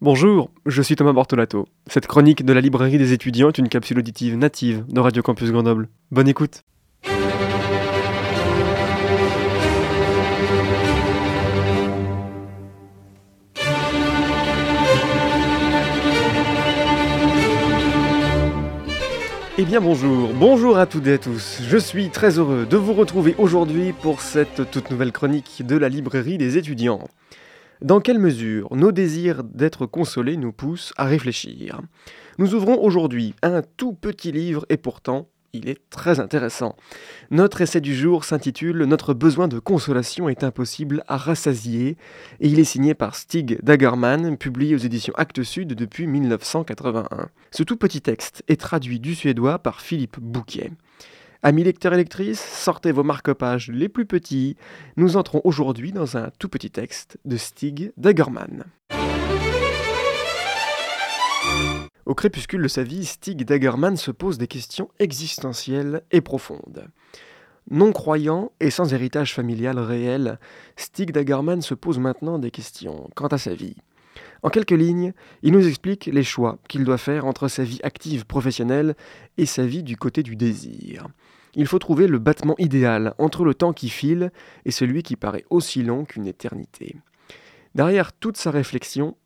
Bonjour, je suis Thomas Bortolato. Cette chronique de la librairie des étudiants est une capsule auditive native de Radio Campus Grenoble. Bonne écoute. Eh bien bonjour, bonjour à toutes et à tous. Je suis très heureux de vous retrouver aujourd'hui pour cette toute nouvelle chronique de la librairie des étudiants. Dans quelle mesure nos désirs d'être consolés nous poussent à réfléchir? Nous ouvrons aujourd'hui un tout petit livre et pourtant il est très intéressant. Notre essai du jour s'intitule Notre besoin de consolation est impossible à rassasier et il est signé par Stig Dagerman, publié aux éditions Actes Sud depuis 1981. Ce tout petit texte est traduit du suédois par Philippe Bouquet. Amis lecteurs et lectrices, sortez vos marque-pages les plus petits. Nous entrons aujourd'hui dans un tout petit texte de Stig Dagerman. Au crépuscule de sa vie, Stig Dagerman se pose des questions existentielles et profondes. Non croyant et sans héritage familial réel, Stig Dagerman se pose maintenant des questions quant à sa vie. En quelques lignes, il nous explique les choix qu'il doit faire entre sa vie active professionnelle et sa vie du côté du désir. Il faut trouver le battement idéal entre le temps qui file et celui qui paraît aussi long qu'une éternité. Derrière toute sa réflexion,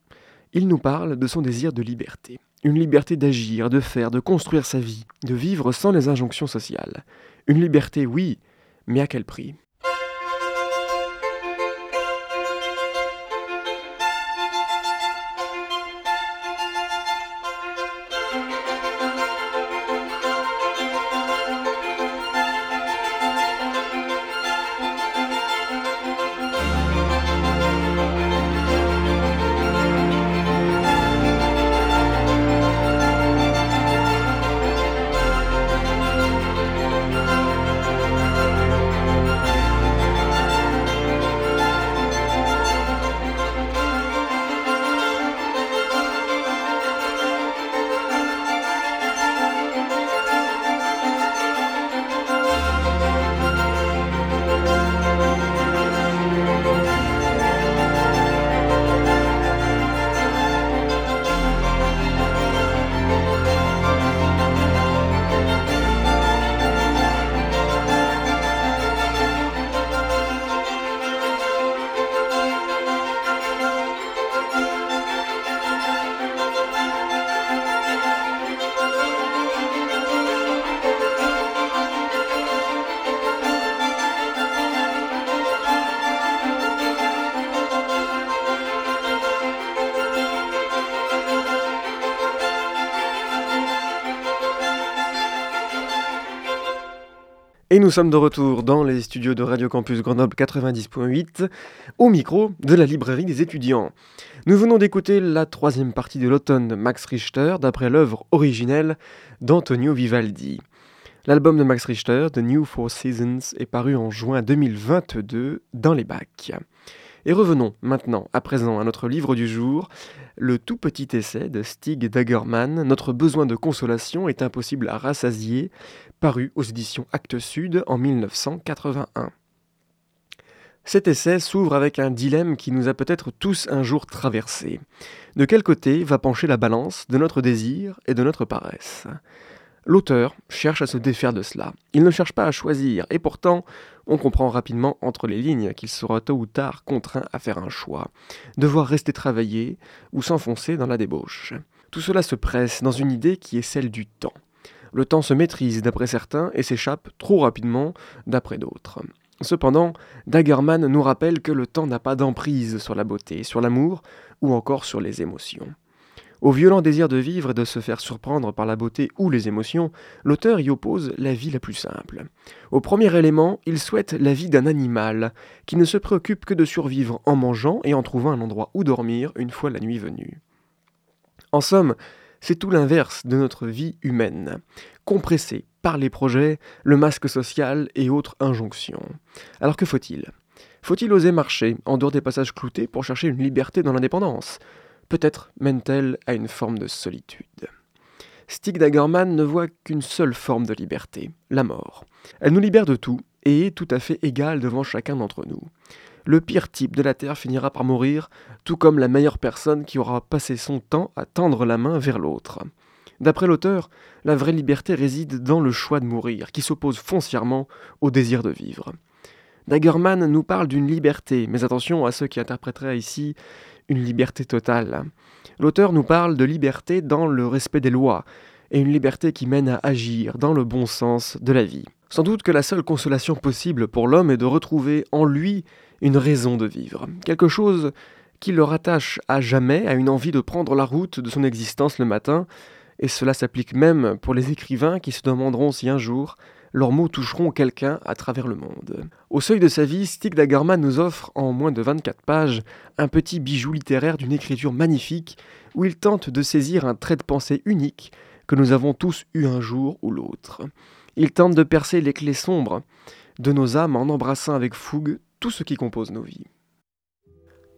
il nous parle de son désir de liberté. Une liberté d'agir, de faire, de construire sa vie, de vivre sans les injonctions sociales. Une liberté, oui, mais à quel prix? Et nous sommes de retour dans les studios de Radio Campus Grenoble 90.8, au micro de la librairie des étudiants. Nous venons d'écouter la troisième partie de l'automne de Max Richter, d'après l'œuvre originelle d'Antonio Vivaldi. L'album de Max Richter, The New Four Seasons, est paru en juin 2022 dans les bacs. Et revenons maintenant, à présent, à notre livre du jour, le tout petit essai de Stig Dagerman, Notre besoin de consolation est impossible à rassasier, paru aux éditions Actes Sud en 1981. Cet essai s'ouvre avec un dilemme qui nous a peut-être tous un jour traversé. De quel côté va pencher la balance de notre désir et de notre paresse? L'auteur cherche à se défaire de cela. Il ne cherche pas à choisir, et pourtant, on comprend rapidement entre les lignes qu'il sera tôt ou tard contraint à faire un choix, devoir rester travailler ou s'enfoncer dans la débauche. Tout cela se presse dans une idée qui est celle du temps. Le temps se maîtrise d'après certains et s'échappe trop rapidement d'après d'autres. Cependant, Dagerman nous rappelle que le temps n'a pas d'emprise sur la beauté, sur l'amour ou encore sur les émotions. Au violent désir de vivre et de se faire surprendre par la beauté ou les émotions, l'auteur y oppose la vie la plus simple. Au premier élément, il souhaite la vie d'un animal, qui ne se préoccupe que de survivre en mangeant et en trouvant un endroit où dormir une fois la nuit venue. En somme, c'est tout l'inverse de notre vie humaine, compressée par les projets, le masque social et autres injonctions. Alors que faut-il? Faut-il oser marcher en dehors des passages cloutés pour chercher une liberté dans l'indépendance? Peut-être mène-t-elle à une forme de solitude. Stig Dagerman ne voit qu'une seule forme de liberté, la mort. Elle nous libère de tout et est tout à fait égale devant chacun d'entre nous. le pire type de la Terre finira par mourir, tout comme la meilleure personne qui aura passé son temps à tendre la main vers l'autre. D'après l'auteur, la vraie liberté réside dans le choix de mourir, qui s'oppose foncièrement au désir de vivre. Dagerman nous parle d'une liberté, mais attention à ceux qui interpréteraient ici une liberté totale. L'auteur nous parle de liberté dans le respect des lois, et une liberté qui mène à agir dans le bon sens de la vie. Sans doute que la seule consolation possible pour l'homme est de retrouver en lui une raison de vivre, quelque chose qui le rattache à jamais à une envie de prendre la route de son existence le matin, et cela s'applique même pour les écrivains qui se demanderont si un jour leurs mots toucheront quelqu'un à travers le monde. Au seuil de sa vie, Stig Dagerman nous offre, en moins de 24 pages, un petit bijou littéraire d'une écriture magnifique où il tente de saisir un trait de pensée unique que nous avons tous eu un jour ou l'autre. Il tente de percer les clés sombres de nos âmes en embrassant avec fougue tout ce qui compose nos vies.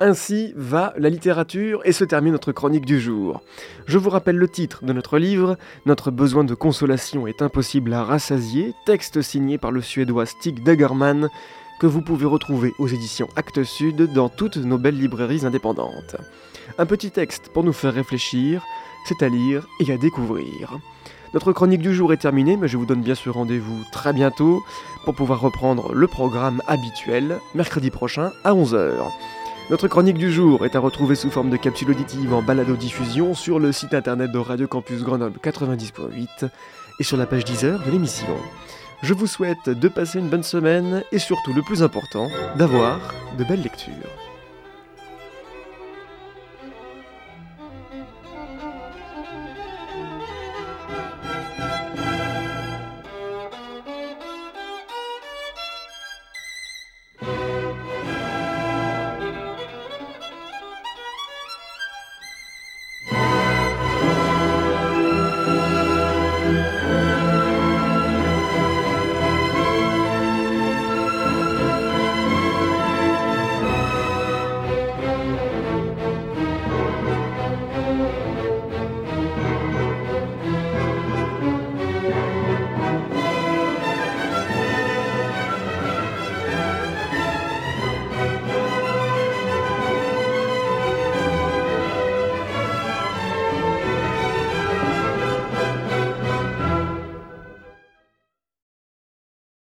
Ainsi va la littérature et se termine notre chronique du jour. Je vous rappelle le titre de notre livre, Notre besoin de consolation est impossible à rassasier, texte signé par le suédois Stig Dagerman, que vous pouvez retrouver aux éditions Actes Sud dans toutes nos belles librairies indépendantes. Un petit texte pour nous faire réfléchir, c'est à lire et à découvrir. Notre chronique du jour est terminée, mais je vous donne bien sûr rendez-vous très bientôt pour pouvoir reprendre le programme habituel mercredi prochain à 11h. Notre chronique du jour est à retrouver sous forme de capsule auditive en balado-diffusion sur le site internet de Radio Campus Grenoble 90.8 et sur la page 10 heures de l'émission. Je vous souhaite de passer une bonne semaine et surtout le plus important, d'avoir de belles lectures.